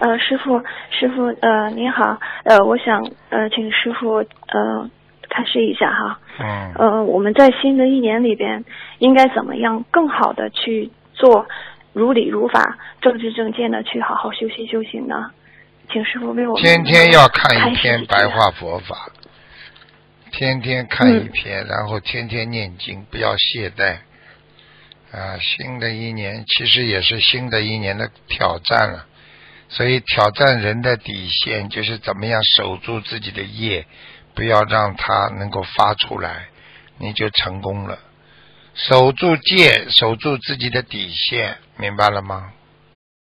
呃，师傅，师傅，呃，您好，呃，我想呃，请师傅呃，开示一下哈。嗯。呃，我们在新的一年里边，应该怎么样更好的去做如理如法、正知正见的去好好修心修行呢？请师傅为我们天天要看一篇白话佛法，天天看一篇，然后天天念经，不要懈怠。啊，新的一年其实也是新的一年的挑战了，所以挑战人的底线就是怎么样守住自己的业，不要让它能够发出来，你就成功了。守住戒，守住自己的底线，明白了吗？